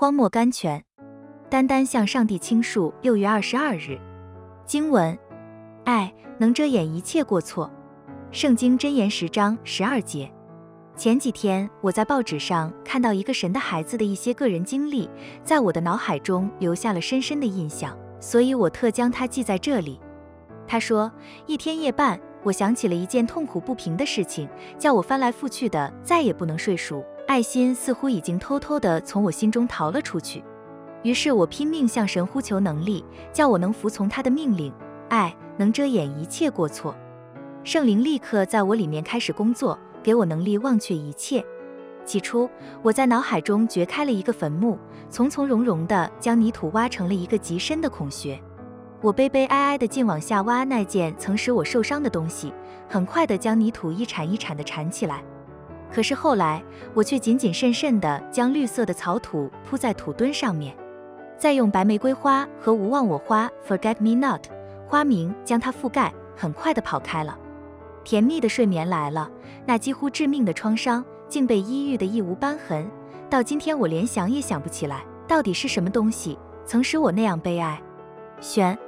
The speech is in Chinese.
荒漠甘泉，单单向上帝倾诉。六月二十二日，经文：爱能遮掩一切过错。圣经箴言十章十二节。前几天我在报纸上看到一个神的孩子的一些个人经历，在我的脑海中留下了深深的印象，所以我特将它记在这里。他说，一天夜半，我想起了一件痛苦不平的事情，叫我翻来覆去的再也不能睡熟。爱心似乎已经偷偷地从我心中逃了出去，于是我拼命向神呼求能力，叫我能服从他的命令。爱能遮掩一切过错，圣灵立刻在我里面开始工作，给我能力忘却一切。起初，我在脑海中掘开了一个坟墓，从从容容地将泥土挖成了一个极深的孔穴。我悲悲哀哀地进往下挖那件曾使我受伤的东西，很快地将泥土一铲一铲地铲起来。可是后来，我却谨谨慎慎地将绿色的草土铺在土墩上面，再用白玫瑰花和无忘我花 （Forget Me Not） 花名将它覆盖，很快地跑开了。甜蜜的睡眠来了，那几乎致命的创伤竟被医愈得一无斑痕。到今天，我连想也想不起来，到底是什么东西曾使我那样悲哀。选。